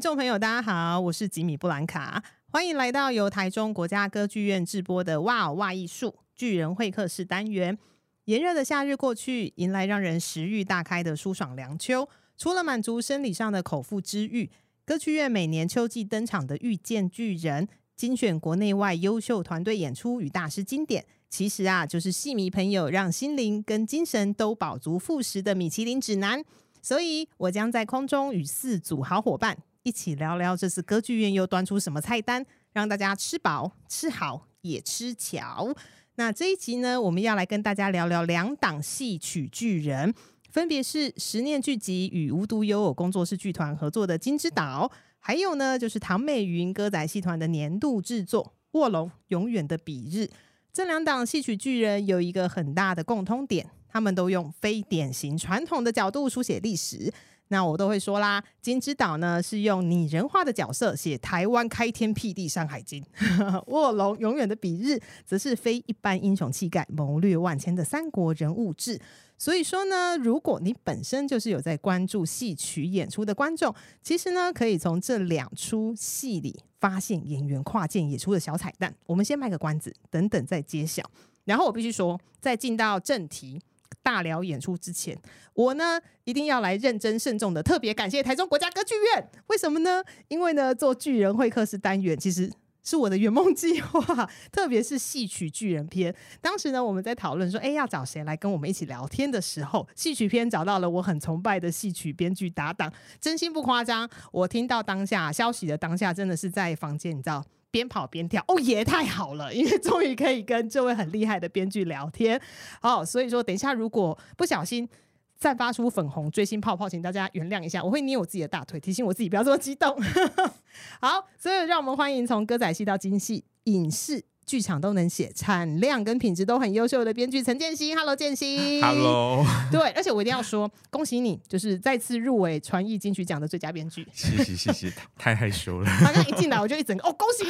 听众朋友，大家好，我是吉米布兰卡，欢迎来到由台中国家歌剧院制播的《哇哦哇艺术巨人会客室》单元。炎热的夏日过去，迎来让人食欲大开的舒爽凉秋。除了满足生理上的口腹之欲，歌剧院每年秋季登场的《遇见巨人》，精选国内外优秀团队演出与大师经典，其实啊，就是戏迷朋友让心灵跟精神都饱足富实的米其林指南。所以我将在空中与四组好伙伴一起聊聊这次歌剧院又端出什么菜单，让大家吃饱、吃好也吃巧。那这一集呢，我们要来跟大家聊聊两档戏曲巨人，分别是十念剧集与无独有偶工作室剧团合作的《金之岛》，还有呢就是唐美云歌仔戏团的年度制作《卧龙永远的彼日》。这两档戏曲巨人有一个很大的共通点。他们都用非典型传统的角度书写历史，那我都会说啦，《金之岛》呢是用拟人化的角色写台湾开天辟地《山海经》，《卧龙永远的比日》则是非一般英雄气概、谋略万千的三国人物志。所以说呢，如果你本身就是有在关注戏曲演出的观众，其实呢可以从这两出戏里发现演员跨界演出的小彩蛋。我们先卖个关子，等等再揭晓。然后我必须说，在进到正题。大聊演出之前，我呢一定要来认真慎重的特别感谢台中国家歌剧院。为什么呢？因为呢做巨人会客室单元其实是我的圆梦计划，特别是戏曲巨人篇。当时呢我们在讨论说，哎，要找谁来跟我们一起聊天的时候，戏曲篇找到了我很崇拜的戏曲编剧搭档。真心不夸张，我听到当下消息的当下，真的是在房间，你知道。边跑边跳，哦也太好了，因为终于可以跟这位很厉害的编剧聊天。好，所以说等一下如果不小心散发出粉红追星泡泡，请大家原谅一下，我会捏我自己的大腿，提醒我自己不要这么激动。好，所以让我们欢迎从歌仔戏到京戏影视。剧场都能写，产量跟品质都很优秀的编剧陈建新，Hello 建新，Hello，对，而且我一定要说，恭喜你，就是再次入围传艺金曲奖的最佳编剧，谢谢谢谢，太害羞了，他刚一进来我就一整个哦，恭喜，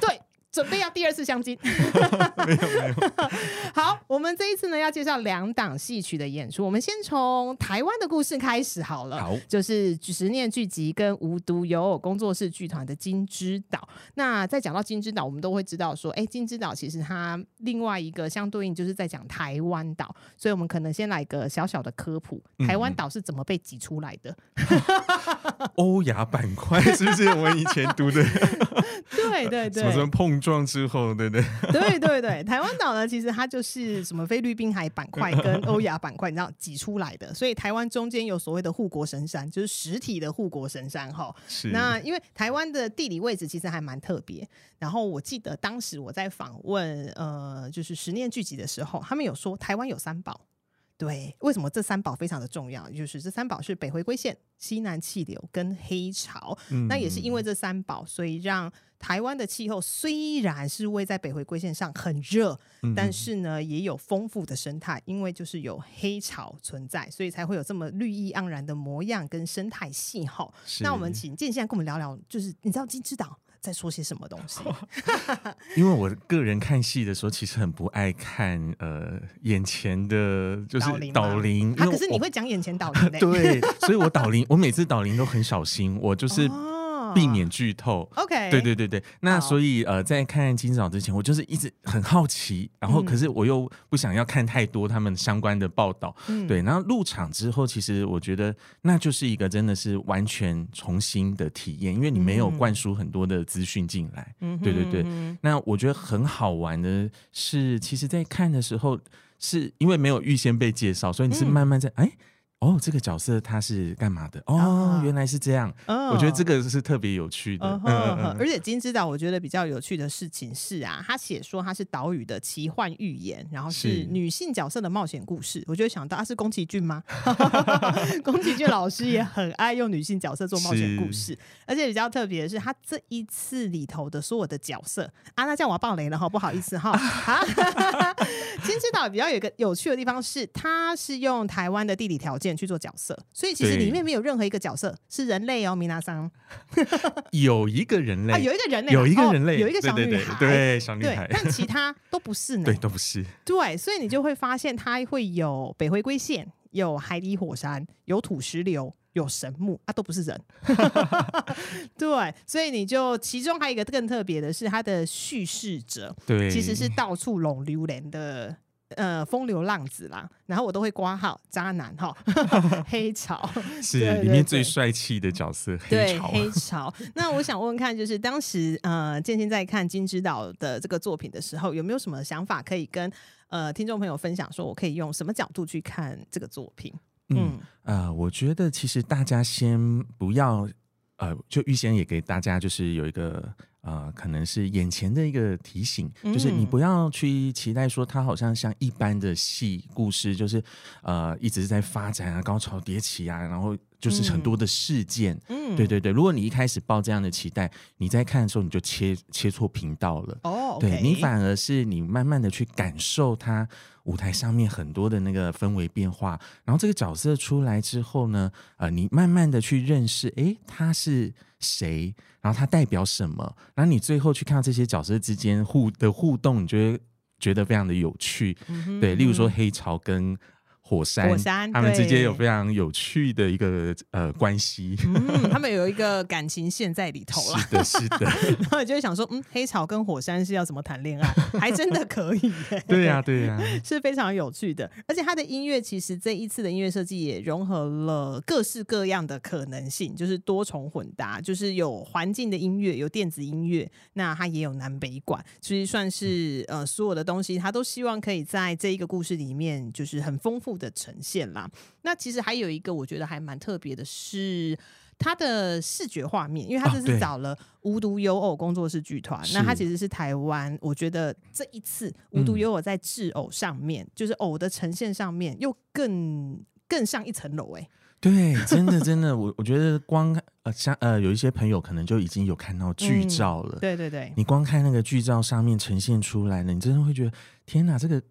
对。准备要第二次相亲，没有没有。好，我们这一次呢要介绍两档戏曲的演出，我们先从台湾的故事开始好了。好，就是十念剧集跟无独有偶工作室剧团的《金之岛》。那在讲到《金之岛》，我们都会知道说，哎，《金之岛》其实它另外一个相对应就是在讲台湾岛，所以我们可能先来个小小的科普：台湾岛是怎么被挤出来的？欧亚板块是不是我们以前读的？对对对，什么什么碰撞之后，对对 对对对，台湾岛呢，其实它就是什么菲律宾海板块跟 欧亚板块，你知道挤出来的，所以台湾中间有所谓的护国神山，就是实体的护国神山哈。是。那因为台湾的地理位置其实还蛮特别，然后我记得当时我在访问呃，就是十念聚集的时候，他们有说台湾有三宝。对，为什么这三宝非常的重要？就是这三宝是北回归线、西南气流跟黑潮。嗯、那也是因为这三宝，所以让台湾的气候虽然是位在北回归线上很热，嗯、但是呢也有丰富的生态，因为就是有黑潮存在，所以才会有这么绿意盎然的模样跟生态气候。那我们请建现在跟我们聊聊，就是你知道金之岛在说些什么东西？因为我个人看戏的时候，其实很不爱看呃眼前的就是导聆，啊，可是你会讲眼前导聆的，对，所以我导铃，我每次导铃都很小心，我就是。哦避免剧透，OK，对对对对。那所以呃，在看《金之岛》之前，我就是一直很好奇，然后可是我又不想要看太多他们相关的报道，嗯、对。然后入场之后，其实我觉得那就是一个真的是完全重新的体验，因为你没有灌输很多的资讯进来，嗯，对对对。那我觉得很好玩的是，其实，在看的时候，是因为没有预先被介绍，所以你是慢慢在哎。哦，这个角色他是干嘛的？哦，原来是这样。嗯，我觉得这个是特别有趣的。而且金之岛，我觉得比较有趣的事情是啊，他写说他是岛屿的奇幻寓言，然后是女性角色的冒险故事。我就想到，啊是宫崎骏吗？宫崎骏老师也很爱用女性角色做冒险故事。而且比较特别的是，他这一次里头的所有的角色啊，那这样我要爆雷了哈，不好意思哈。啊，金之岛比较有一个有趣的地方是，它是用台湾的地理条件。去做角色，所以其实里面没有任何一个角色是人类哦，米娜桑 有一个人类，啊、有一个人类，有一个人类，哦、有一个小女孩，对，对，对，对，小女孩，但其他都不是呢，对，都不是，对，所以你就会发现它会有北回归线，有海底火山，有土石流。有神木啊，都不是人。对，所以你就其中还有一个更特别的是，它的叙事者对，其实是到处拢榴莲的。呃，风流浪子啦，然后我都会挂号渣男哈，黑潮是 里面最帅气的角色，对黑潮。那我想问问看，就是当时呃，建新在看金枝岛的这个作品的时候，有没有什么想法可以跟呃听众朋友分享？说我可以用什么角度去看这个作品？嗯，嗯呃，我觉得其实大家先不要呃，就预先也给大家就是有一个。呃，可能是眼前的一个提醒，嗯、就是你不要去期待说它好像像一般的戏故事，就是呃一直在发展啊，高潮迭起啊，然后就是很多的事件。嗯，对对对，如果你一开始抱这样的期待，你在看的时候你就切切错频道了。哦对你反而是你慢慢的去感受它舞台上面很多的那个氛围变化，然后这个角色出来之后呢，呃，你慢慢的去认识，哎，他是。谁？然后他代表什么？然后你最后去看到这些角色之间互的互动，你就会觉得非常的有趣。嗯，对，例如说黑潮跟。火山，火山，他们之间有非常有趣的一个呃关系。嗯，他们有一个感情线在里头啦。是的，是的。然后你就会想说，嗯，黑潮跟火山是要怎么谈恋爱？还真的可以。对呀、啊，对呀、啊，是非常有趣的。而且他的音乐其实这一次的音乐设计也融合了各式各样的可能性，就是多重混搭，就是有环境的音乐，有电子音乐，那它也有南北管，其实算是呃所有的东西，他都希望可以在这一个故事里面，就是很丰富的呈现啦，那其实还有一个我觉得还蛮特别的是它的视觉画面，因为它这是找了无独有偶工作室剧团，那它其实是台湾，我觉得这一次无独有偶在制偶上面，嗯、就是偶的呈现上面又更更上一层楼哎，对，真的 真的，我我觉得光呃像呃有一些朋友可能就已经有看到剧照了，嗯、对对对，你光看那个剧照上面呈现出来了，你真的会觉得天哪，这个。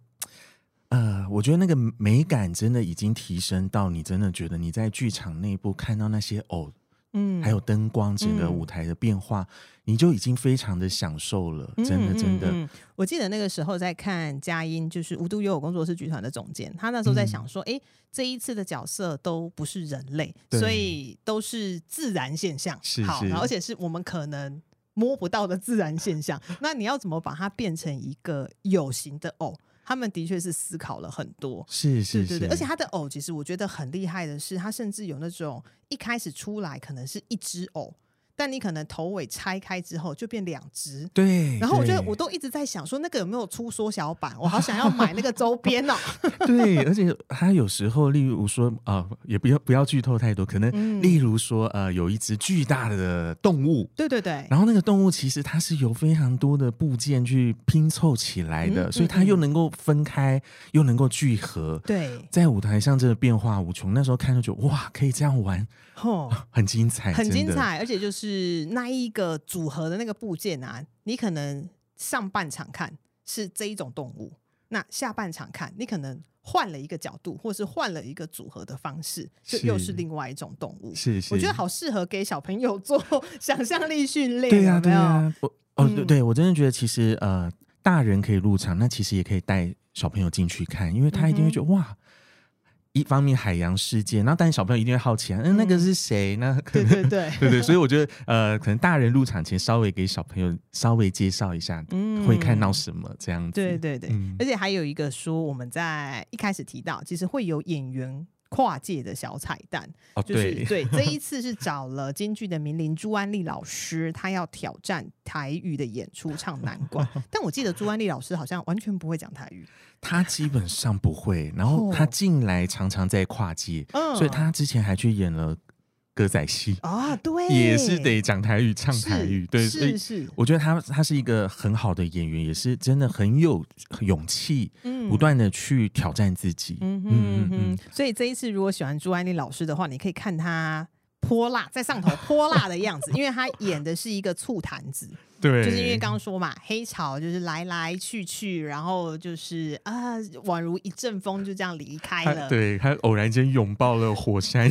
呃，我觉得那个美感真的已经提升到你真的觉得你在剧场内部看到那些偶，嗯，还有灯光整个舞台的变化，嗯、你就已经非常的享受了，真的真的。我记得那个时候在看佳音，就是无独有偶工作室剧团的总监，他那时候在想说，哎、嗯，这一次的角色都不是人类，所以都是自然现象，是是，好，而且是我们可能摸不到的自然现象。那你要怎么把它变成一个有形的偶？他们的确是思考了很多，是是是，对对对，而且他的偶其实我觉得很厉害的是，他甚至有那种一开始出来可能是一只偶。但你可能头尾拆开之后就变两只，对。然后我觉得我都一直在想说，那个有没有出缩小版？我好想要买那个周边哦。对，而且它有时候，例如说啊、呃，也不要不要剧透太多，可能例如说呃，有一只巨大的动物，对对对。然后那个动物其实它是有非常多的部件去拼凑起来的，嗯、所以它又能够分开，又能够聚合。对，在舞台上真的变化无穷。那时候看就觉得哇，可以这样玩。哦，很精彩，很精彩，而且就是那一个组合的那个部件啊，你可能上半场看是这一种动物，那下半场看你可能换了一个角度，或是换了一个组合的方式，就又是另外一种动物。是是，我觉得好适合给小朋友做想象力训练。对呀、啊、对呀、啊，我哦对对，我真的觉得其实呃，大人可以入场，那其实也可以带小朋友进去看，因为他一定会觉得、嗯、哇。一方面海洋世界，然后但小朋友一定会好奇啊，嗯，那个是谁？那可能对对对。对 对，所以我觉得呃，可能大人入场前稍微给小朋友稍微介绍一下，嗯，会看到什么这样子。对对对，嗯，而且还有一个说，我们在一开始提到，其实会有演员跨界的小彩蛋，哦，就是对，对，这一次是 找了京剧的名伶朱安丽老师，他要挑战台语的演出唱南管，但我记得朱安丽老师好像完全不会讲台语。他基本上不会，然后他进来常常在跨界，哦、所以他之前还去演了歌仔戏啊，对，也是得讲台语、唱台语，是对，是是。我觉得他他是一个很好的演员，也是真的很有勇气，嗯，不断的去挑战自己，嗯嗯嗯哼。所以这一次，如果喜欢朱安丽老师的话，你可以看他泼辣在上头泼辣的样子，因为他演的是一个醋坛子。对，就是因为刚刚说嘛，黑潮就是来来去去，然后就是啊，宛如一阵风就这样离开了。对，他偶然间拥抱了火山，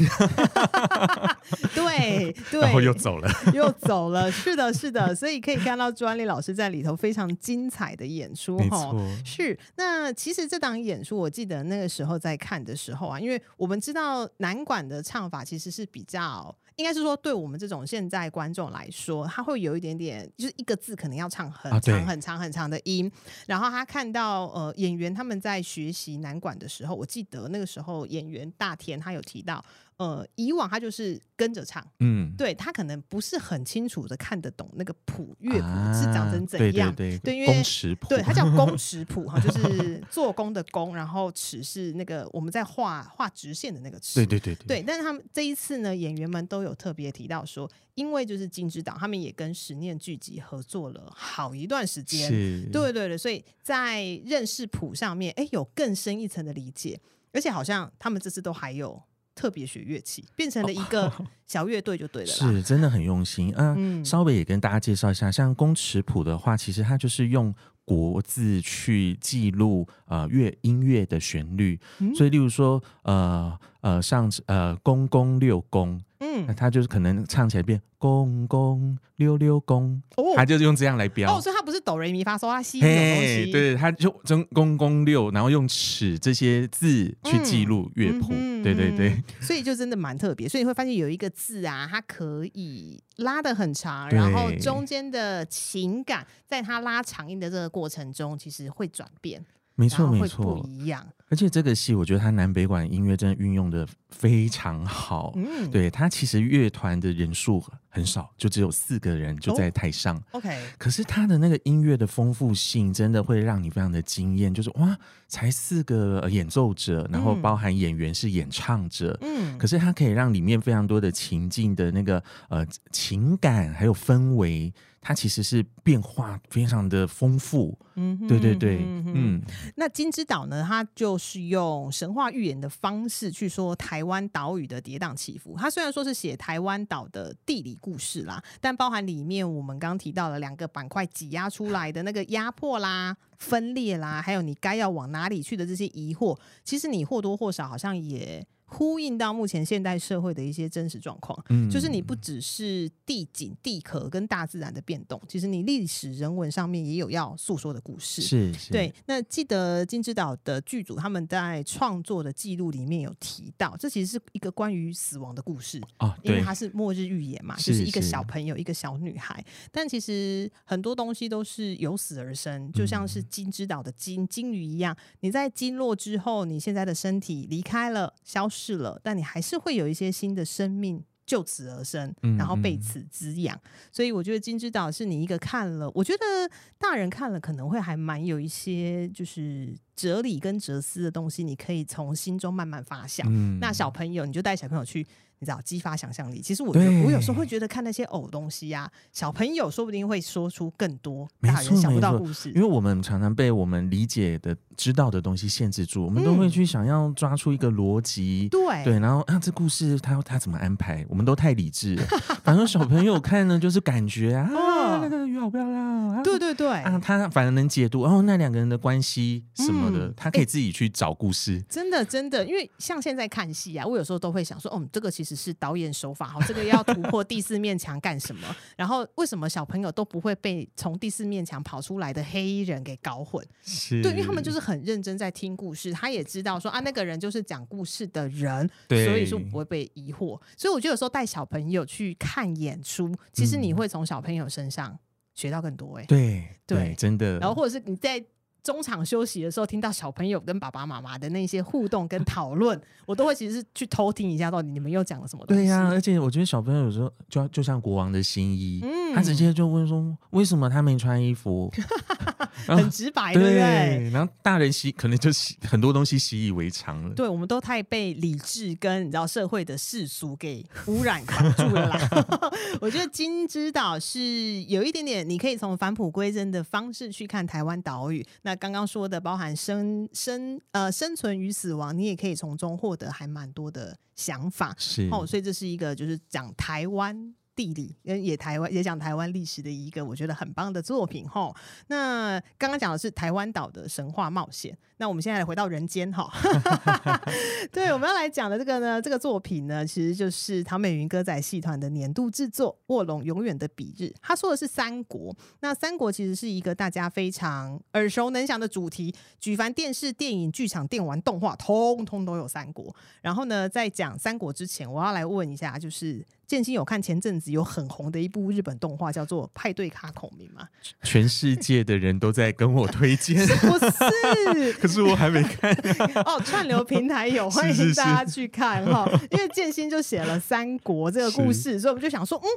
对对，然后又走了，又走了。是的，是的，所以可以看到朱安丽老师在里头非常精彩的演出。没错，是。那其实这档演出，我记得那个时候在看的时候啊，因为我们知道南管的唱法其实是比较。应该是说，对我们这种现在观众来说，他会有一点点，就是一个字可能要唱很长、很长、很长的音。然后他看到呃演员他们在学习南管的时候，我记得那个时候演员大田他有提到。呃，以往他就是跟着唱，嗯，对他可能不是很清楚的看得懂那个谱乐谱是长成怎样，啊、对，对，对，对，因为对，它叫工 尺谱哈，就是做工的工，然后尺是那个我们在画画直线的那个尺，对对对对，对。但是他们这一次呢，演员们都有特别提到说，因为就是金枝党，他们也跟十念剧集合作了好一段时间，对对对，所以在认识谱上面，哎，有更深一层的理解，而且好像他们这次都还有。特别学乐器，变成了一个小乐队就对了，是真的很用心。啊、嗯，稍微也跟大家介绍一下，像公尺谱的话，其实它就是用国字去记录呃乐音乐的旋律，嗯、所以例如说呃呃上呃公公六公。嗯，那他就是可能唱起来变公公六六公，哦，他就是用这样来标。哦，所以他不是哆来咪发嗦拉西这种东西，对，他就真公公六，然后用尺这些字去记录乐谱，嗯、对对对，所以就真的蛮特别。所以你会发现有一个字啊，它可以拉的很长，然后中间的情感在它拉长音的这个过程中，其实会转变。没错，没错，不一样。而且这个戏，我觉得它南北管音乐真的运用的非常好。嗯，对，它其实乐团的人数很少，就只有四个人就在台上。哦、OK，可是他的那个音乐的丰富性，真的会让你非常的惊艳。就是哇，才四个演奏者，然后包含演员是演唱者。嗯，可是它可以让里面非常多的情境的那个呃情感还有氛围。它其实是变化非常的丰富，嗯，对对对，嗯，嗯，那金之岛呢？它就是用神话预言的方式去说台湾岛屿的跌宕起伏。它虽然说是写台湾岛的地理故事啦，但包含里面我们刚刚提到了两个板块挤压出来的那个压迫啦、分裂啦，还有你该要往哪里去的这些疑惑，其实你或多或少好像也。呼应到目前现代社会的一些真实状况，嗯，就是你不只是地景、地壳跟大自然的变动，其实你历史人文上面也有要诉说的故事。是，是，对。那记得金之岛的剧组他们在创作的记录里面有提到，这其实是一个关于死亡的故事哦，因为它是末日预言嘛，就是一个小朋友，一个小女孩。但其实很多东西都是由死而生，就像是金之岛的金金鱼一样，你在经落之后，你现在的身体离开了，消失。是了，但你还是会有一些新的生命就此而生，然后被此滋养。所以我觉得金之岛是你一个看了，我觉得大人看了可能会还蛮有一些就是哲理跟哲思的东西，你可以从心中慢慢发想。嗯。那小朋友，你就带小朋友去。你知道激发想象力，其实我觉得我有时候会觉得看那些偶东西呀、啊，小朋友说不定会说出更多大人想不到故事。因为我们常常被我们理解的、知道的东西限制住，我们都会去想要抓出一个逻辑。对、嗯、对，然后啊，这故事他他怎么安排？我们都太理智了。反正小朋友看呢，就是感觉啊，哦、那个鱼好漂亮。啊、对对对，啊，他反而能解读哦，那两个人的关系什么的、嗯，他可以自己去找故事。真的真的，因为像现在看戏啊，我有时候都会想说，哦，这个其实。只是导演手法好，这个要突破第四面墙干什么？然后为什么小朋友都不会被从第四面墙跑出来的黑衣人给搞混？是对，因为他们就是很认真在听故事，他也知道说啊，那个人就是讲故事的人，所以说不会被疑惑。所以我觉得有时候带小朋友去看演出，其实你会从小朋友身上学到更多、欸。哎，对对，真的。然后或者是你在。中场休息的时候，听到小朋友跟爸爸妈妈的那些互动跟讨论，我都会其实是去偷听一下，到底你们又讲了什么东西。对呀、啊，而且我觉得小朋友有时候就就像国王的新衣，嗯，他直接就问说，为什么他没穿衣服？很直白，对不对？然后大人习可能就习很多东西习以为常了。对，我们都太被理智跟你知道社会的世俗给污染扛住了啦。我觉得金枝岛是有一点点，你可以从返璞归真的方式去看台湾岛屿。那刚刚说的包含生生呃生存与死亡，你也可以从中获得还蛮多的想法。是哦，所以这是一个就是讲台湾地理跟，也台湾也讲台湾历史的一个我觉得很棒的作品哈。那刚刚讲的是台湾岛的神话冒险，那我们现在回到人间哈。对，我们要来讲的这个呢，这个作品呢，其实就是唐美云歌仔戏团的年度制作《卧龙永远的彼日》。他说的是三国，那三国其实是一个大家非常耳熟能详的主题，举凡电视、电影、剧场、电玩、动画，通通都有三国。然后呢，在讲三国之前，我要来问一下，就是。建新有看前阵子有很红的一部日本动画，叫做《派对卡孔明》吗？全世界的人都在跟我推荐，是不是？可是我还没看 哦。串流平台有，欢迎大家去看哈。因为建新就写了三国这个故事，所以我们就想说，嗯。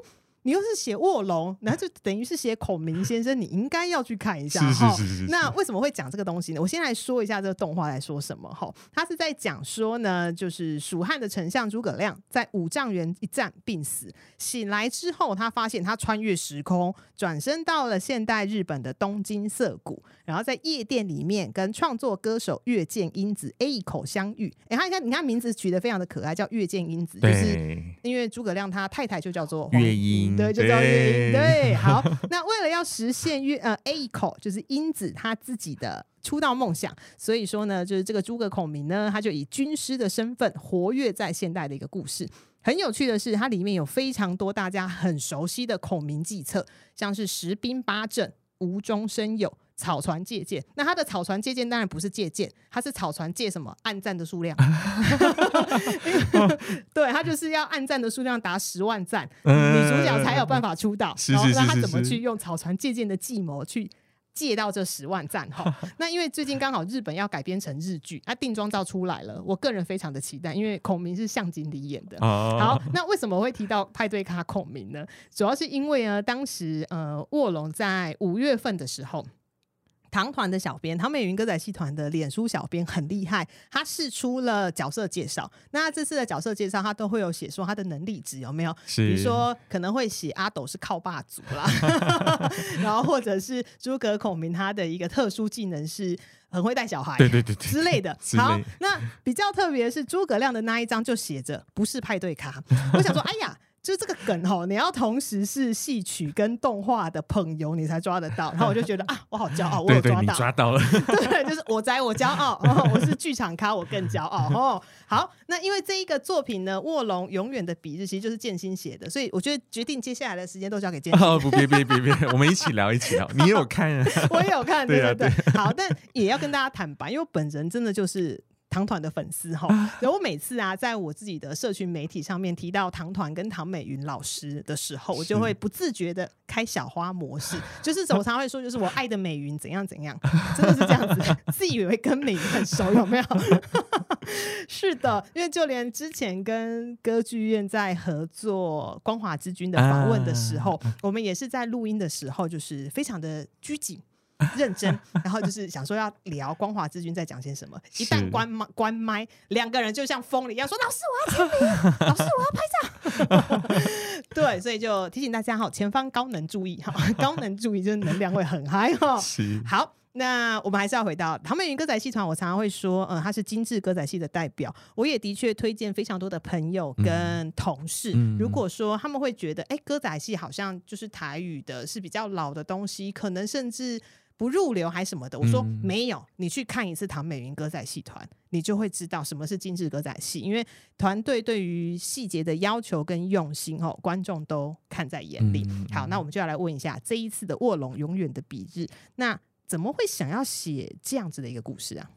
你又是写卧龙，那就等于是写孔明先生，你应该要去看一下哈。那为什么会讲这个东西呢？我先来说一下这个动画在说什么哈。他是在讲说呢，就是蜀汉的丞相诸葛亮在五丈原一战病死，醒来之后，他发现他穿越时空，转身到了现代日本的东京涩谷，然后在夜店里面跟创作歌手月见英子 A 口相遇。哎，他你看，你看名字取得非常的可爱，叫月见英子，就是因为诸葛亮他太太就叫做月英。对，就叫月英。对，好。那为了要实现约呃 A 口就是英子他自己的出道梦想，所以说呢，就是这个诸葛孔明呢，他就以军师的身份活跃在现代的一个故事。很有趣的是，它里面有非常多大家很熟悉的孔明计策，像是十兵八阵、无中生有。草船借箭，那他的草船借箭当然不是借箭，他是草船借什么？暗赞的数量。对，他就是要暗赞的数量达十万赞，嗯，女主角才有办法出道。然后那他怎么去用草船借箭的计谋去借到这十万赞？哈，那因为最近刚好日本要改编成日剧，那定妆照出来了，我个人非常的期待，因为孔明是向井理演的。好，那为什么会提到派对咖孔明呢？主要是因为呢，当时呃卧龙在五月份的时候。唐团的小编，唐美云歌仔戏团的脸书小编很厉害，他试出了角色介绍。那这次的角色介绍，他都会有写说他的能力值有没有？比如说可能会写阿斗是靠霸族啦，然后或者是诸葛孔明他的一个特殊技能是很会带小孩，对对对，对之类的。好，那比较特别是诸葛亮的那一张就写着不是派对咖。我想说，哎呀。就这个梗吼，你要同时是戏曲跟动画的捧友，你才抓得到。然后我就觉得啊，我好骄傲，我有抓到，对对，你抓到了。对，就是我在我骄傲，哦，我是剧场咖，我更骄傲哦。好，那因为这一个作品呢，《卧龙永远的彼日》其实就是建新写的，所以我觉得决定接下来的时间都交给建新。哦，不，别别别别，我们一起聊，一起聊。你也有看啊？我也有看，对对对。好，但也要跟大家坦白，因为我本人真的就是。唐团的粉丝哈，然后我每次啊，在我自己的社群媒体上面提到唐团跟唐美云老师的时候，我就会不自觉的开小花模式，就是我常会说，就是我爱的美云怎样怎样，真的是这样子，自以为跟美云很熟，有没有？是的，因为就连之前跟歌剧院在合作《光华之君》的访问的时候，我们也是在录音的时候，就是非常的拘谨。认真，然后就是想说要聊《光华之君》在讲些什么。一旦关麦，关麦，两个人就像疯了一样说：“老师，我要签名，老师，我要拍照。”对，所以就提醒大家哈，前方高能注意哈，高能注意就是能量会很嗨哈。好，那我们还是要回到唐美云歌仔戏团。我常常会说，嗯，他是精致歌仔戏的代表。我也的确推荐非常多的朋友跟同事。嗯、如果说他们会觉得，哎，歌仔戏好像就是台语的，是比较老的东西，可能甚至。不入流还什么的，我说没有，你去看一次唐美云歌仔戏团，你就会知道什么是精致歌仔戏，因为团队对于细节的要求跟用心哦，观众都看在眼里。好，那我们就要来问一下这一次的《卧龙永远的比日》，那怎么会想要写这样子的一个故事啊？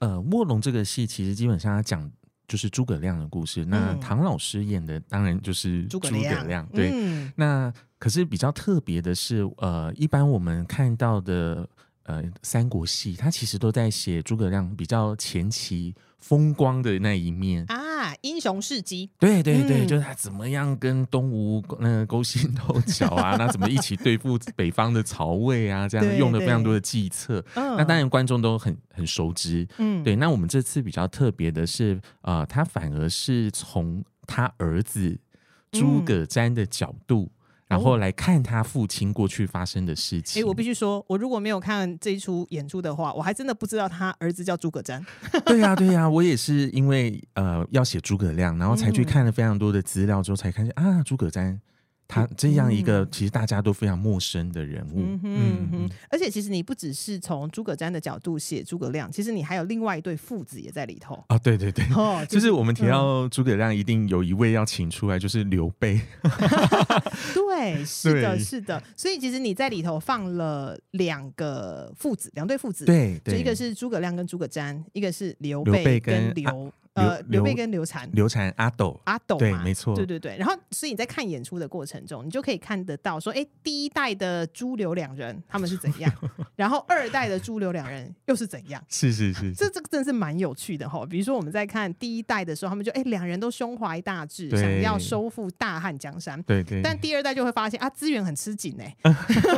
呃，《卧龙》这个戏其实基本上它讲就是诸葛亮的故事，那唐老师演的当然就是诸葛亮，对，嗯、那。可是比较特别的是，呃，一般我们看到的呃三国戏，他其实都在写诸葛亮比较前期风光的那一面啊，英雄事迹。对对对，嗯、就是他怎么样跟东吴那个勾心斗角啊，那怎么一起对付北方的曹魏啊，这样用了非常多的计策。对对那当然观众都很很熟知。嗯，对。那我们这次比较特别的是，呃，他反而是从他儿子诸葛瞻的角度。嗯然后来看他父亲过去发生的事情。哎，我必须说，我如果没有看这一出演出的话，我还真的不知道他儿子叫诸葛瞻。对呀、啊，对呀、啊，我也是因为呃要写诸葛亮，然后才去看了非常多的资料之后，才看见啊，诸葛瞻他这样一个其实大家都非常陌生的人物。嗯哼，嗯，而且其实你不只是从诸葛瞻的角度写诸葛亮，其实你还有另外一对父子也在里头。啊、哦，对对对，哦就是、就是我们提到诸葛亮，一定有一位要请出来，就是刘备。对，是的，是的。所以其实你在里头放了两个父子，两对父子。对，对，就一个是诸葛亮跟诸葛瞻，一个是刘备跟刘。呃，刘备跟刘禅，刘禅阿斗，阿斗对，没错，对对对。然后，所以你在看演出的过程中，你就可以看得到说，哎，第一代的朱刘两人他们是怎样，然后二代的朱刘两人又是怎样？是是是，这这个真的是蛮有趣的哈。比如说我们在看第一代的时候，他们就哎，两人都胸怀大志，想要收复大汉江山。对对。但第二代就会发现啊，资源很吃紧哎。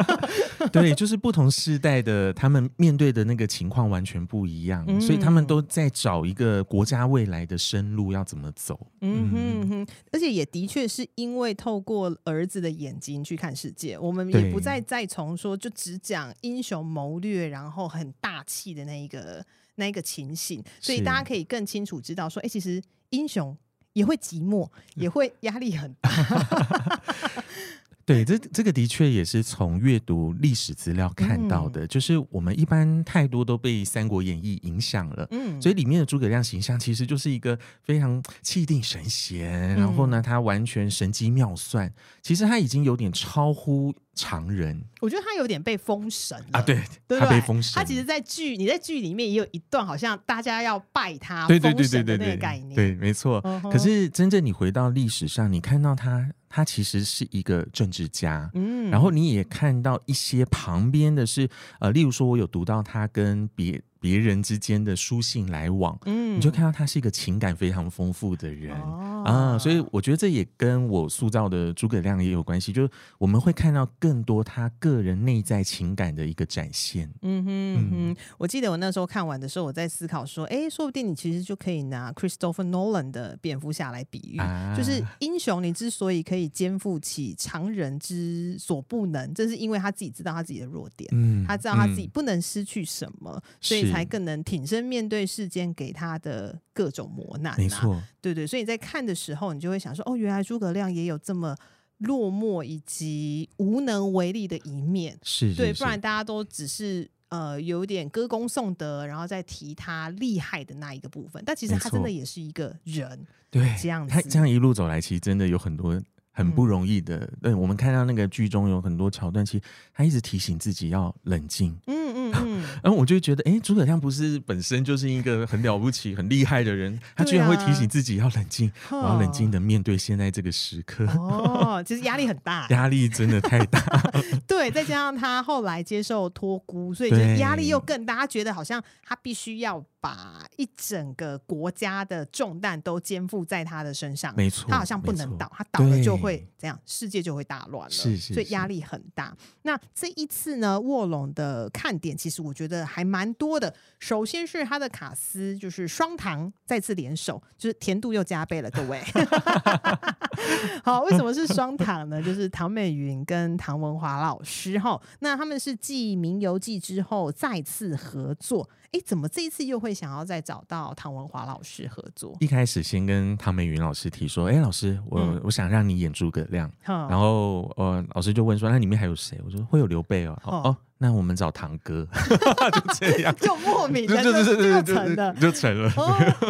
对，就是不同世代的他们面对的那个情况完全不一样，嗯、所以他们都在找一个国家未来的生路要怎么走。嗯哼哼，而且也的确是因为透过儿子的眼睛去看世界，我们也不再再从说就只讲英雄谋略，然后很大气的那一个那一个情形，所以大家可以更清楚知道说，哎，其实英雄也会寂寞，也会压力很大。对，这这个的确也是从阅读历史资料看到的，嗯、就是我们一般太多都被《三国演义》影响了，嗯，所以里面的诸葛亮形象其实就是一个非常气定神闲，嗯、然后呢，他完全神机妙算，其实他已经有点超乎常人。我觉得他有点被封神啊，对，对，他被封神。他其实，在剧你在剧里面也有一段，好像大家要拜他，对对对对对对，概念，对，没错。Uh huh、可是真正你回到历史上，你看到他。他其实是一个政治家，嗯，然后你也看到一些旁边的是，呃，例如说，我有读到他跟别。别人之间的书信来往，嗯，你就看到他是一个情感非常丰富的人、哦、啊，所以我觉得这也跟我塑造的诸葛亮也有关系，就是我们会看到更多他个人内在情感的一个展现。嗯哼，嗯。哼，我记得我那时候看完的时候，我在思考说，哎，说不定你其实就可以拿 Christopher Nolan 的蝙蝠侠来比喻，啊、就是英雄，你之所以可以肩负起常人之所不能，这是因为他自己知道他自己的弱点，嗯，他知道他自己不能失去什么，嗯、所以。才更能挺身面对世间给他的各种磨难、啊，没错，对对，所以你在看的时候，你就会想说，哦，原来诸葛亮也有这么落寞以及无能为力的一面，是，是，对，不然大家都只是呃有点歌功颂德，然后再提他厉害的那一个部分，但其实他真的也是一个人，对，这样子，他这样一路走来，其实真的有很多。很不容易的，对，我们看到那个剧中有很多桥段，其实他一直提醒自己要冷静。嗯嗯嗯。然后我就觉得，哎，诸葛亮不是本身就是一个很了不起、很厉害的人，他居然会提醒自己要冷静，我要冷静的面对现在这个时刻。哦，其实压力很大，压力真的太大。对，再加上他后来接受托孤，所以就压力又更大。他觉得好像他必须要。把一整个国家的重担都肩负在他的身上，没错，他好像不能倒，他倒了就会这样，世界就会大乱了，是是是，所以压力很大。那这一次呢，卧龙的看点其实我觉得还蛮多的。首先是他的卡斯，就是双糖再次联手，就是甜度又加倍了，各位。好，为什么是双糖呢？就是唐美云跟唐文华老师哈，那他们是继《名游记》之后再次合作。哎，怎么这一次又会想要再找到唐文华老师合作？一开始先跟唐美云老师提说，哎，老师，我、嗯、我想让你演诸葛亮，嗯、然后呃，老师就问说，那里面还有谁？我说会有刘备哦，哦。哦那我们找堂哥，就这样，就莫名的就就成了，就成了。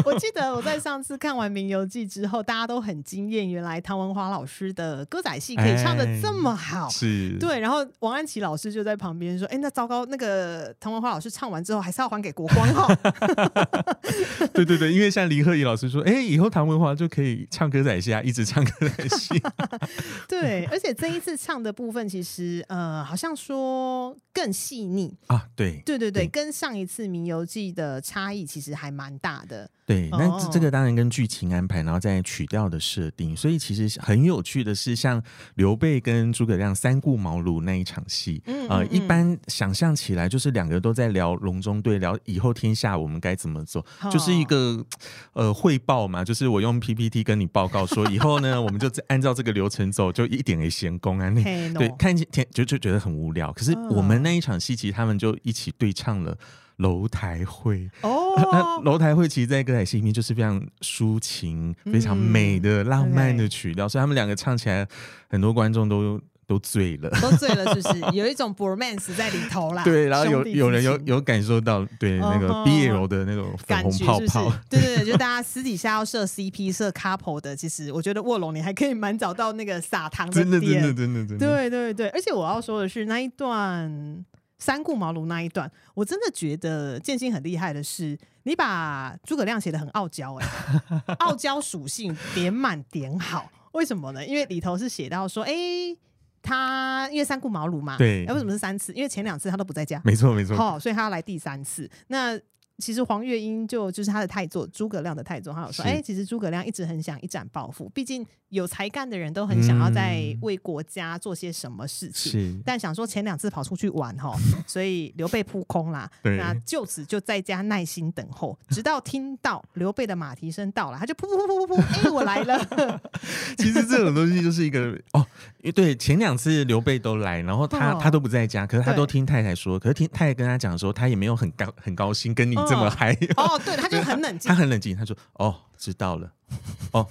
我记得我在上次看完《名游记》之后，大家都很惊艳，原来唐文华老师的歌仔戏可以唱的这么好，是，对。然后王安琪老师就在旁边说：“哎，那糟糕，那个唐文华老师唱完之后，还是要还给国光哈。”对对对，因为像林鹤仪老师说：“哎，以后唐文华就可以唱歌仔戏啊，一直唱歌仔戏。”对，而且这一次唱的部分，其实呃，好像说。更细腻啊，对对对对，对跟上一次《迷游记》的差异其实还蛮大的。对，那这这个当然跟剧情安排，然后再曲调的设定，所以其实很有趣的是，像刘备跟诸葛亮三顾茅庐那一场戏，嗯，嗯，呃，一般想象起来就是两个都在聊隆中对，聊以后天下我们该怎么做，哦、就是一个呃汇报嘛，就是我用 PPT 跟你报告说以后呢，我们就按照这个流程走，就一点也闲工啊，那对看起天就就觉得很无聊。可是我们那一场戏，其实他们就一起对唱了《楼台会》哦。那 《楼台会》其实，在歌仔戏里面就是非常抒情、非常美的浪漫的曲调，所以他们两个唱起来，很多观众都。都醉了，都醉了，是不是有一种 bromance 在里头啦？对，然后有有人有有感受到对、uh -huh, 那个 BL 的那种粉红泡泡，是是对对对，就大家私底下要设 CP 设 couple 的，其实我觉得卧龙你还可以蛮找到那个撒糖的点，真的真的真的真的，对对对，而且我要说的是那一段三顾茅庐那一段，我真的觉得建新很厉害的是，你把诸葛亮写的很傲娇、欸，哎，傲娇属性点满点好，为什么呢？因为里头是写到说，哎、欸。他因为三顾茅庐嘛，对，为什么是三次？因为前两次他都不在家，没错没错，好，所以他要来第三次。那其实黄月英就就是他的太座，诸葛亮的太座，他有说，哎、欸，其实诸葛亮一直很想一展抱负，毕竟有才干的人都很想要在为国家做些什么事情。是，但想说前两次跑出去玩哈，所以刘备扑空啦。那就此就在家耐心等候，直到听到刘备的马蹄声到了，他就噗噗噗噗噗，哎、欸，我来了。其实这种东西就是一个哦，对，前两次刘备都来，然后他、哦、他都不在家，可是他都听太太说，可是听太太跟他讲的时候，他也没有很高很高兴跟你。这么还哦，对，他就很冷静，他很冷静，他说：“哦，知道了，哦，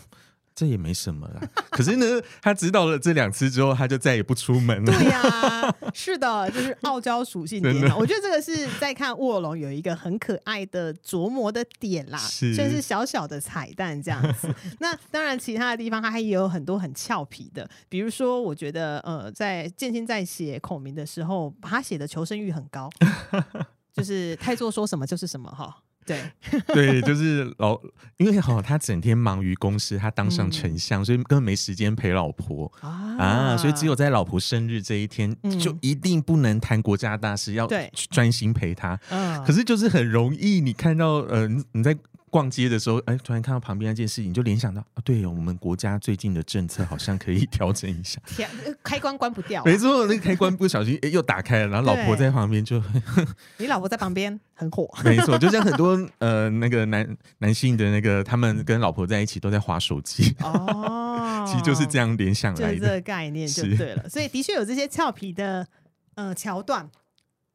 这也没什么啦。”可是呢，他知道了这两次之后，他就再也不出门了。对呀、啊，是的，就是傲娇属性点。我觉得这个是在看卧龙有一个很可爱的琢磨的点啦，是算是小小的彩蛋这样子。那当然，其他的地方他还有很多很俏皮的，比如说，我觉得呃，在建新在写孔明的时候，把他写的求生欲很高。就是太座说什么就是什么哈，对。对，就是老，因为哈他整天忙于公事，他当上丞相，嗯，所以根本没时间陪老婆啊，啊，所以只有在老婆生日这一天，嗯，就一定不能谈国家大事，要专心陪她。嗯，可是就是很容易，你看到呃你在。逛街的时候，哎，突然看到旁边那件事情，就联想到啊，对，我们国家最近的政策好像可以调整一下。调开关关不掉，没错，那个开关不小心哎又打开了，然后老婆在旁边就，你老婆在旁边很火。没错，就像很多呃 那个男男性的那个，他们跟老婆在一起都在滑手机。哦，其实就是这样联想来的，就是这个概念就对了。所以的确有这些俏皮的呃桥段。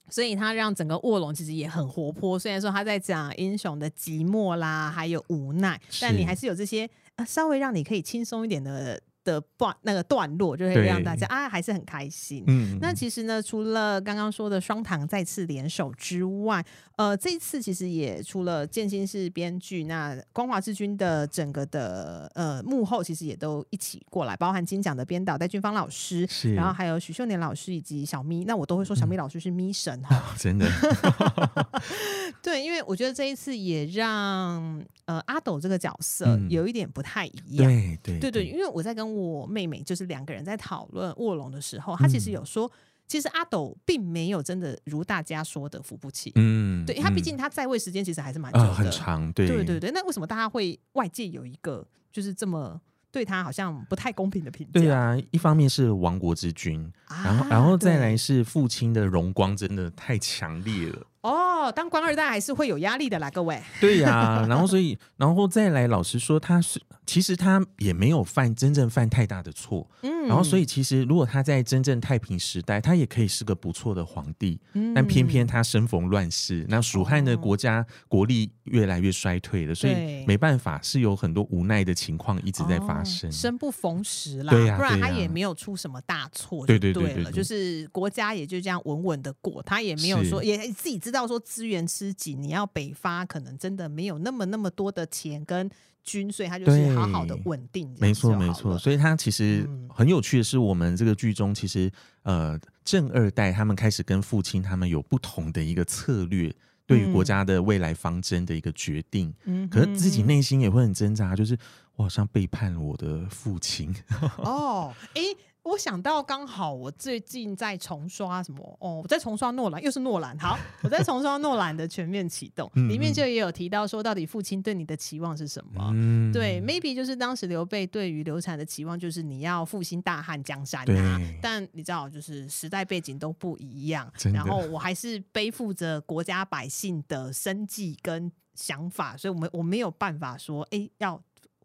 所以他让整个卧龙其实也很活泼，虽然说他在讲英雄的寂寞啦，还有无奈，但你还是有这些呃稍微让你可以轻松一点的。的段那个段落就会让大家啊还是很开心。嗯，那其实呢，除了刚刚说的双唐再次联手之外，呃，这一次其实也除了建新是编剧，那光华之君的整个的呃幕后其实也都一起过来，包含金奖的编导戴俊芳老师，是，然后还有许秀年老师以及小咪，那我都会说小咪老师是咪神哈、嗯哦，真的。对，因为我觉得这一次也让呃阿斗这个角色有一点不太一样。嗯、对对对对，因为我在跟我妹妹就是两个人在讨论卧龙的时候，她其实有说，其实阿斗并没有真的如大家说的扶不起。嗯，对他毕竟他在位时间其实还是蛮久的，呃、很长。对对对对，那为什么大家会外界有一个就是这么对他好像不太公平的评价？对啊，一方面是亡国之君，啊、然后然后再来是父亲的荣光真的太强烈了。哦，当官二代还是会有压力的啦，各位。对呀、啊，然后所以，然后再来，老实说，他是其实他也没有犯真正犯太大的错，嗯，然后所以其实如果他在真正太平时代，他也可以是个不错的皇帝，嗯，但偏偏他生逢乱世，那蜀汉的国家国力越来越衰退了，所以没办法，是有很多无奈的情况一直在发生，哦、生不逢时啦，对呀、啊，不然他也没有出什么大错，对对对对，就是国家也就这样稳稳的过，他也没有说也自己知道。知道说资源吃紧，你要北伐，可能真的没有那么那么多的钱跟军，所以他就是好好的稳定。没错没错，所以他其实很有趣的是，我们这个剧中其实呃正二代他们开始跟父亲他们有不同的一个策略，对于国家的未来方针的一个决定。嗯，可是自己内心也会很挣扎，就是我好像背叛了我的父亲。哦，哎。我想到刚好我最近在重刷什么哦，我在重刷诺兰，又是诺兰。好，我在重刷诺兰的全面启动，里面就也有提到说，到底父亲对你的期望是什么？嗯、对，maybe 就是当时刘备对于刘禅的期望就是你要复兴大汉江山啊。但你知道，就是时代背景都不一样，然后我还是背负着国家百姓的生计跟想法，所以我们我没有办法说，哎，要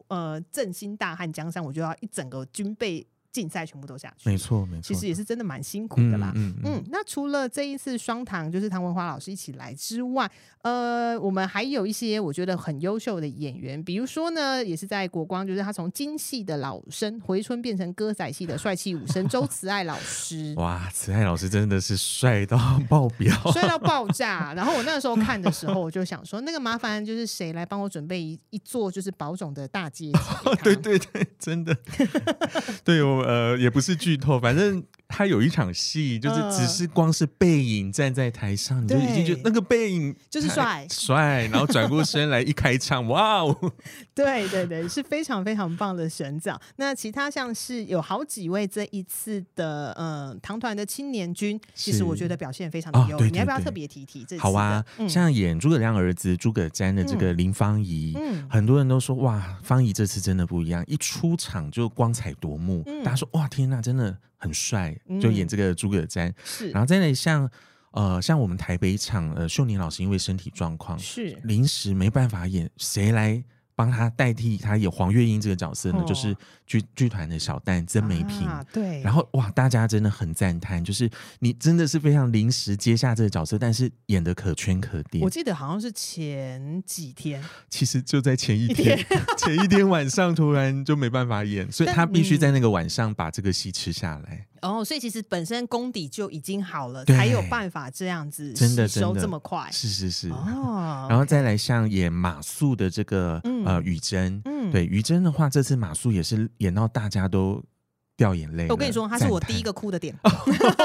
呃振兴大汉江山，我就要一整个军备。竞赛全部都下去，没错没错，其实也是真的蛮辛苦的啦。嗯，嗯，嗯，那除了这一次双唐就是唐文华老师一起来之外，呃，我们还有一些我觉得很优秀的演员，比如说呢，也是在国光，就是他从京戏的老生回春变成歌仔戏的帅气武生周慈爱老师。哇，慈爱老师真的是帅到爆表，帅到爆炸。然后我那个时候看的时候，我就想说，那个麻烦就是谁来帮我准备一一座就是宝塚的大阶级？哦，对对对，真的，对我。呃，也不是剧透，反正。他有一场戏，就是只是光是背影站在台上，呃、你就已经觉得那个背影就是帅帅，然后转过身来一开唱，哇哦！对对对，是非常非常棒的选角。那其他像是有好几位这一次的呃唐团的青年军，其实我觉得表现非常的优。哦、你要不要特别提提这次？好啊，嗯、像演诸葛亮儿子诸葛瞻的这个林芳仪，嗯，很多人都说哇，芳仪这次真的不一样，一出场就光彩夺目，嗯、大家说哇，天哪，真的。很帅，就演这个诸葛瞻，嗯、是，然后再来像呃，像我们台北场呃，秀宁老师因为身体状况是。临时没办法演，谁来？帮他代替他演黄月英这个角色呢，哦、就是剧剧团的小旦曾美萍、啊。对，然后哇，大家真的很赞叹，就是你真的是非常临时接下这个角色，但是演的可圈可点。我记得好像是前几天，其实就在前一天，一天 前一天晚上突然就没办法演，所以他必须在那个晚上把这个戏吃下来。哦，所以其实本身功底就已经好了，才有办法这样子真的收这么快。是是是。哦，然后再来像演马谡的这个、嗯、呃雨珍，嗯，对雨珍的话，这次马谡也是演到大家都。掉眼泪，我跟你说，他是我第一个哭的点。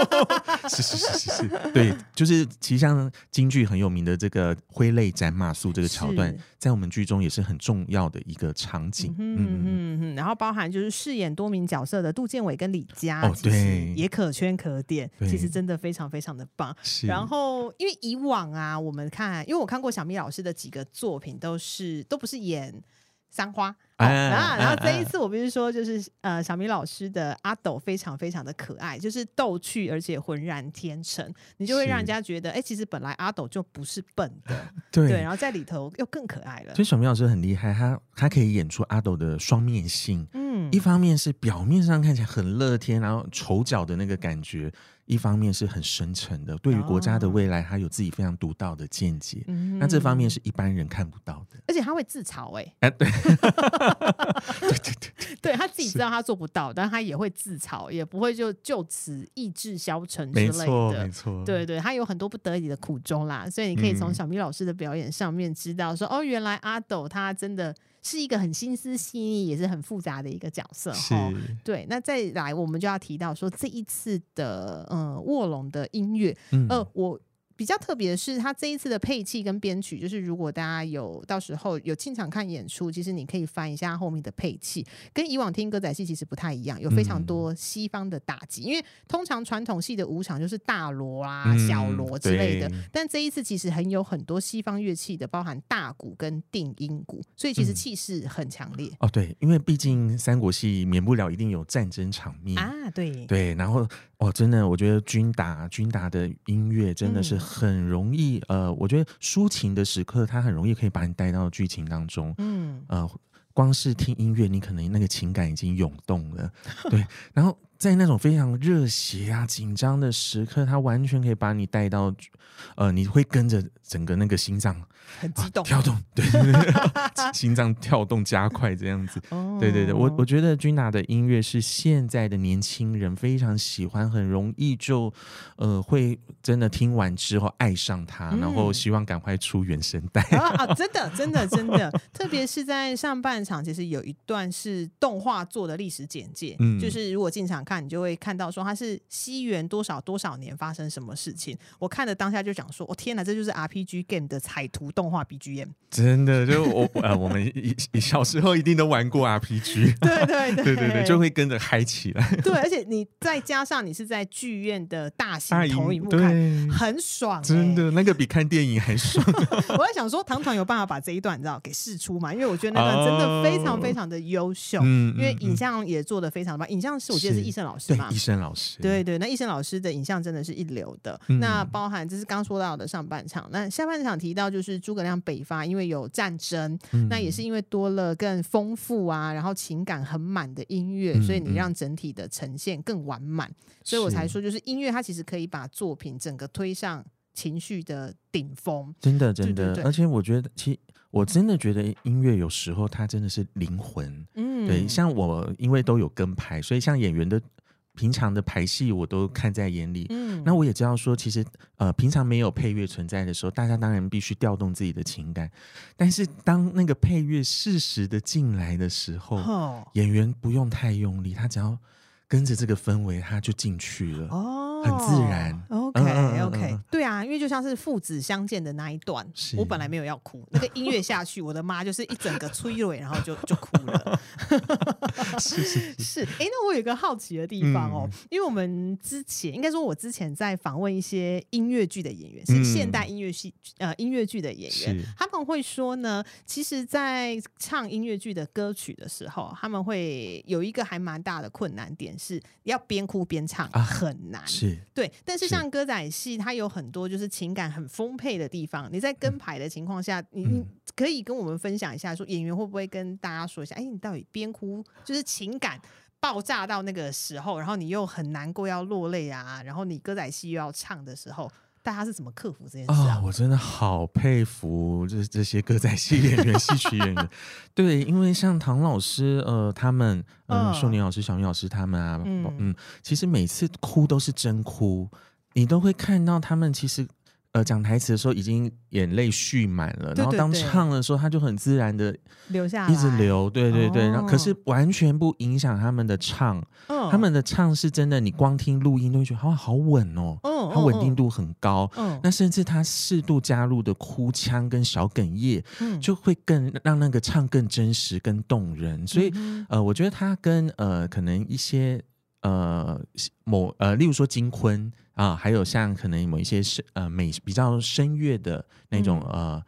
是是是是是，对，就是其实像京剧很有名的这个挥泪斩马谡这个桥段，在我们剧中也是很重要的一个场景。嗯嗯嗯，然后包含就是饰演多名角色的杜建伟跟李佳，哦对，也可圈可点，其实真的非常非常的棒。然后因为以往啊，我们看，因为我看过小咪老师的几个作品，都是都不是演。三花，哦、啊，然后这一次我不是说，就是呃，小明老师的阿斗非常非常的可爱，就是逗趣而且浑然天成，你就会让人家觉得，哎是，其实本来阿斗就不是笨的，对，对，然后在里头又更可爱了。所以小明老师很厉害，他他可以演出阿斗的双面性，嗯，一方面是表面上看起来很乐天，然后丑角的那个感觉。一方面是很深沉的，对于国家的未来，他有自己非常独到的见解。嗯、那这方面是一般人看不到的，而且他会自嘲、欸，哎、啊，对，对对对，对他自己知道他做不到，但他也会自嘲，也不会就就此意志消沉之类的。没错，没错，对对，他有很多不得已的苦衷啦，所以你可以从小咪老师的表演上面知道说，哦，原来阿斗他真的。是一个很心思细腻，也是很复杂的一个角色。哈，对。那再来，我们就要提到说这一次的呃卧龙的音乐，嗯、呃，我。比较特别的是，他这一次的配器跟编曲，就是如果大家有到时候有进场看演出，其实你可以翻一下后面的配器，跟以往听歌仔戏其实不太一样，有非常多西方的打击。嗯、因为通常传统戏的武场就是大锣啊、嗯、小锣之类的，但这一次其实很有很多西方乐器的，包含大鼓跟定音鼓，所以其实气势很强烈、嗯。哦，对，因为毕竟三国戏免不了一定有战争场面啊，对对，然后。哦，真的，我觉得君达君达的音乐真的是很容易，嗯、呃，我觉得抒情的时刻，它很容易可以把你带到剧情当中。嗯，呃，光是听音乐，你可能那个情感已经涌动了。对，然后在那种非常热血啊、紧张的时刻，它完全可以把你带到，呃，你会跟着整个那个心脏。很激动，啊、跳动，对，对，对，心脏跳动加快这样子。哦、对对对，我我觉得君娜的音乐是现在的年轻人非常喜欢，很容易就呃会真的听完之后爱上它，嗯、然后希望赶快出原声带啊，啊！真的，真的，真的，特别是在上半场，其实有一段是动画做的历史简介，嗯，就是如果进场看，你就会看到说它是西元多少多少年发生什么事情。我看的当下就讲说，我、哦、天哪，这就是 RPG game 的彩图动。动画 BGM 真的就我呃，我们小时候一定都玩过 RPG，对对对对对对，就会跟着嗨起来。对，而且你再加上你是在剧院的大型投影幕看，很爽、欸，真的那个比看电影还爽。我在想说，糖糖有办法把这一段你知道给试出嘛？因为我觉得那段真的非常非常的优秀，嗯、因为影像也做的非常棒。影像是我记得是艺声胜老师嘛，对，亦胜老师，对对，那亦胜老师的影像真的是一流的。嗯、那包含这是刚说到的上半场，那下半场提到就是诸葛亮北伐，因为有战争，嗯、那也是因为多了更丰富啊，然后情感很满的音乐，嗯、所以你让整体的呈现更完满，嗯、所以我才说就是音乐它其实可以把作品整个推上情绪的顶峰。真的真的，对对。对，而且我觉得其实。我真的觉得音乐有时候它真的是灵魂，嗯，对，像我因为都有跟拍，所以像演员的平常的排戏我都看在眼里，嗯，那我也知道说，其实呃，平常没有配乐存在的时候，大家当然必须调动自己的情感，但是当那个配乐适时的进来的时候，哦，演员不用太用力，他只要跟着这个氛围，他就进去了，哦。很自然，OK OK，对啊，因为就像是父子相见的那一段，是我本来没有要哭，那个音乐下去，我的妈就是一整个催泪，然后就就哭了。是 是是，哎、欸，那我有一个好奇的地方哦，嗯、因为我们之前应该说，我之前在访问一些音乐剧的演员，是现代音乐戏呃音乐剧的演员，他们会说呢，其实，在唱音乐剧的歌曲的时候，他们会有一个还蛮大的困难点，是要边哭边唱，啊、很难。是。对，但是像歌仔戏，它有很多就是情感很丰沛的地方。你在跟排的情况下，嗯、你你可以跟我们分享一下，说演员会不会跟大家说一下？哎，你到底边哭就是情感爆炸到那个时候，然后你又很难过要落泪啊，然后你歌仔戏又要唱的时候。大家是怎么克服这件事啊？哦，我真的好佩服，就是这些歌仔戏演员、戏曲演员。对，因为像唐老师，呃，他们，嗯，秀宁老师、小明老师他们啊，嗯，嗯，其实每次哭都是真哭，你都会看到他们其实。呃，讲台词的时候已经眼泪蓄满了，然后当唱的时候，他就很自然的流下来，一直流，对对对，然后可是完全不影响他们的唱，哦、他们的唱是真的，你光听录音都会觉得好好稳哦，它稳定度很高，哦、那甚至他适度加入的哭腔跟小哽咽，嗯、就会更让那个唱更真实、更动人，所以、呃，我觉得他跟呃可能一些呃某呃，例如说金昆。啊，还有像可能某一些声呃美比较声乐的那种、嗯、呃，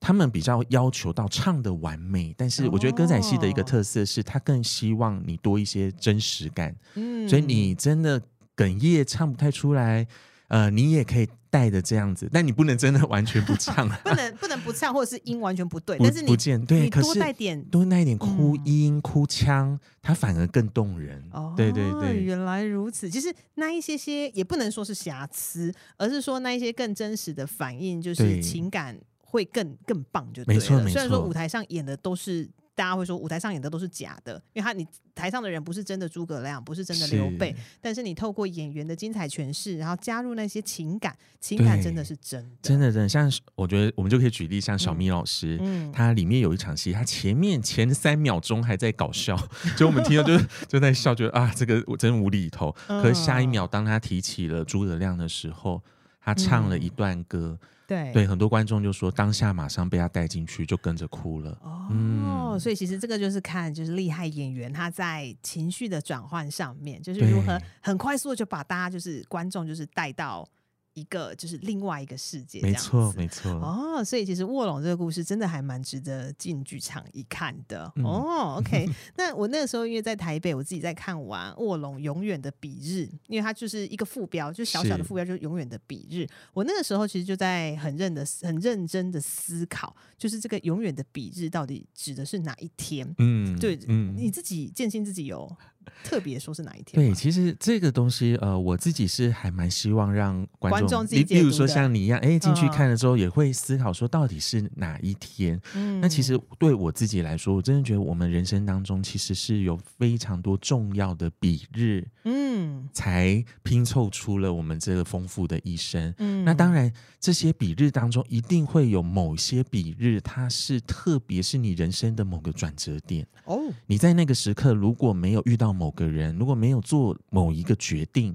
他们比较要求到唱的完美，但是我觉得歌仔戏的一个特色是，他更希望你多一些真实感。嗯，所以你真的哽咽唱不太出来，呃，你也可以带着这样子，但你不能真的完全不唱，不能不能不唱，或者是音完全不对，不但是你不见对，你多带点多带一点哭音、嗯、哭腔，它反而更动人。哦，对对对，原来如此。其实那一些些也不能说是瑕疵，而是说那一些更真实的反应，就是情感会更更棒就对了。没错没错。虽然说舞台上演的都是。大家会说舞台上演的都是假的，因为他你台上的人不是真的诸葛亮，不是真的刘备，是但是你透过演员的精彩诠释，然后加入那些情感，情感真的是真的，真的真的。像我觉得我们就可以举例，像小咪老师，嗯，他里面有一场戏，他前面前三秒钟还在搞笑，就我们听到就就在笑，觉得啊这个真无厘头。嗯、可是下一秒当他提起了诸葛亮的时候，他唱了一段歌。嗯对对，很多观众就说当下马上被他带进去，就跟着哭了。哦，嗯、所以其实这个就是看，就是厉害演员他在情绪的转换上面，就是如何很快速的就把大家就是观众就是带到。一个就是另外一个世界，没错没错哦，所以其实卧龙这个故事真的还蛮值得进剧场一看的、嗯、哦。OK，那我那个时候因为在台北，我自己在看完卧龙永远的彼日，因为它就是一个副标，就小小的副标，就是永远的彼日。我那个时候其实就在很认的很认真的思考，就是这个永远的彼日到底指的是哪一天？嗯，对，嗯，你自己建信自己有。特别说是哪一天？对，其实这个东西，呃，我自己是还蛮希望让观众，观众自己例如说像你一样，哎，进去看了之后也会思考说到底是哪一天。嗯，那其实对我自己来说，我真的觉得我们人生当中其实是有非常多重要的比日，嗯，才拼凑出了我们这个丰富的一生。嗯，那当然这些比日当中一定会有某些比日，它是特别是你人生的某个转折点。哦，你在那个时刻如果没有遇到。某个人如果没有做某一个决定，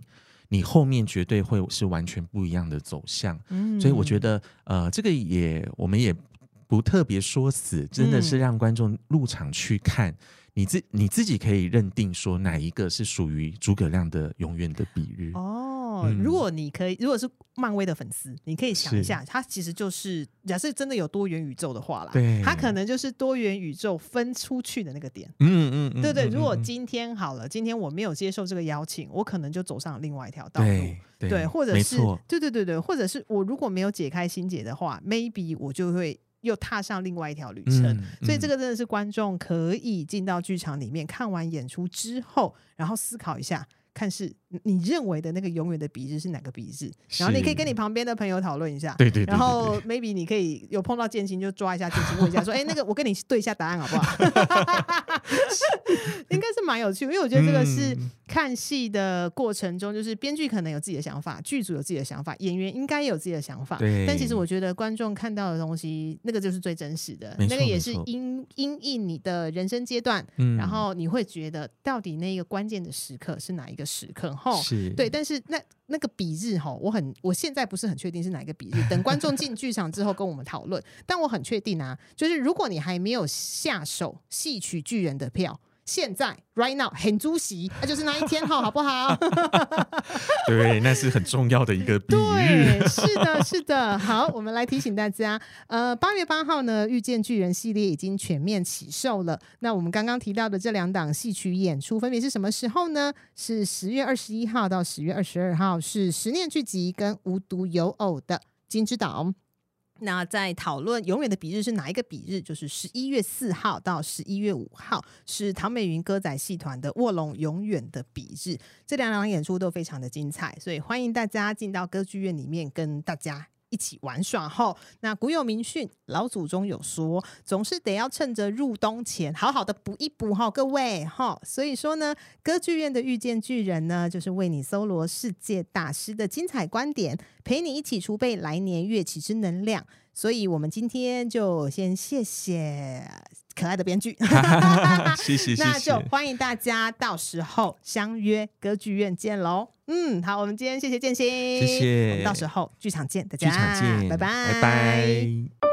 你后面绝对会是完全不一样的走向。嗯，所以我觉得，呃，这个也我们也不特别说死，真的是让观众入场去看，你自你自己可以认定说哪一个是属于诸葛亮的永远的比喻。哦。如果你可以，如果是漫威的粉丝，你可以想一下，它其实就是假设真的有多元宇宙的话啦，对，它可能就是多元宇宙分出去的那个点。嗯嗯嗯，对对。如果今天好了，今天我没有接受这个邀请，我可能就走上另外一条道路。对，对，或者是对对对对，或者是我如果没有解开心结的话，maybe 我就会又踏上另外一条旅程。嗯嗯、所以这个真的是观众可以进到剧场里面看完演出之后，然后思考一下。看是你认为的那个永远的鼻子是哪个鼻子，然后你可以跟你旁边的朋友讨论一下，对对，然后 maybe 你可以有碰到建新就抓一下建新问一下说，哎，那个我跟你对一下答案好不好？应该是蛮有趣，因为我觉得这个是看戏的过程中，就是编剧可能有自己的想法，剧组有自己的想法，演员应该有自己的想法，但其实我觉得观众看到的东西，那个就是最真实的，那个也是因因应你的人生阶段，然后你会觉得到底那个关键的时刻是哪一个？时刻哈，是对，但是那那个比日哈，我很我现在不是很确定是哪一个比日，等观众进剧场之后跟我们讨论。但我很确定啊，就是如果你还没有下手戏曲巨人的票。现在，right now，很主席，那就是那一天哈，好不好？对，那是很重要的一个比喻。对，是的，是的。好，我们来提醒大家，呃，八月八号呢，《遇见巨人》系列已经全面起售了。那我们刚刚提到的这两档戏曲演出，分别是什么时候呢？是十月二十一号到十月二十二号，是十年剧集跟无独有偶的金之岛。那在讨论永远的比日是哪一个比日？就是十一月四号到十一月五号，是唐美云歌仔戏团的卧龙永远的比日。这两场演出都非常的精彩，所以欢迎大家进到歌剧院里面跟大家一起玩耍。后，那古有名训，老祖宗有说，总是得要趁着入冬前好好的补一补哈，各位哈。所以说呢，歌剧院的遇见巨人呢，就是为你搜罗世界大师的精彩观点。陪你一起储备来年乐器之能量，所以我们今天就先谢谢可爱的编剧，谢谢，那就欢迎大家到时候相约歌剧院见喽。嗯，好，我们今天谢谢建新，谢谢，我们到时候剧场见，大家。剧场见，拜拜，拜拜。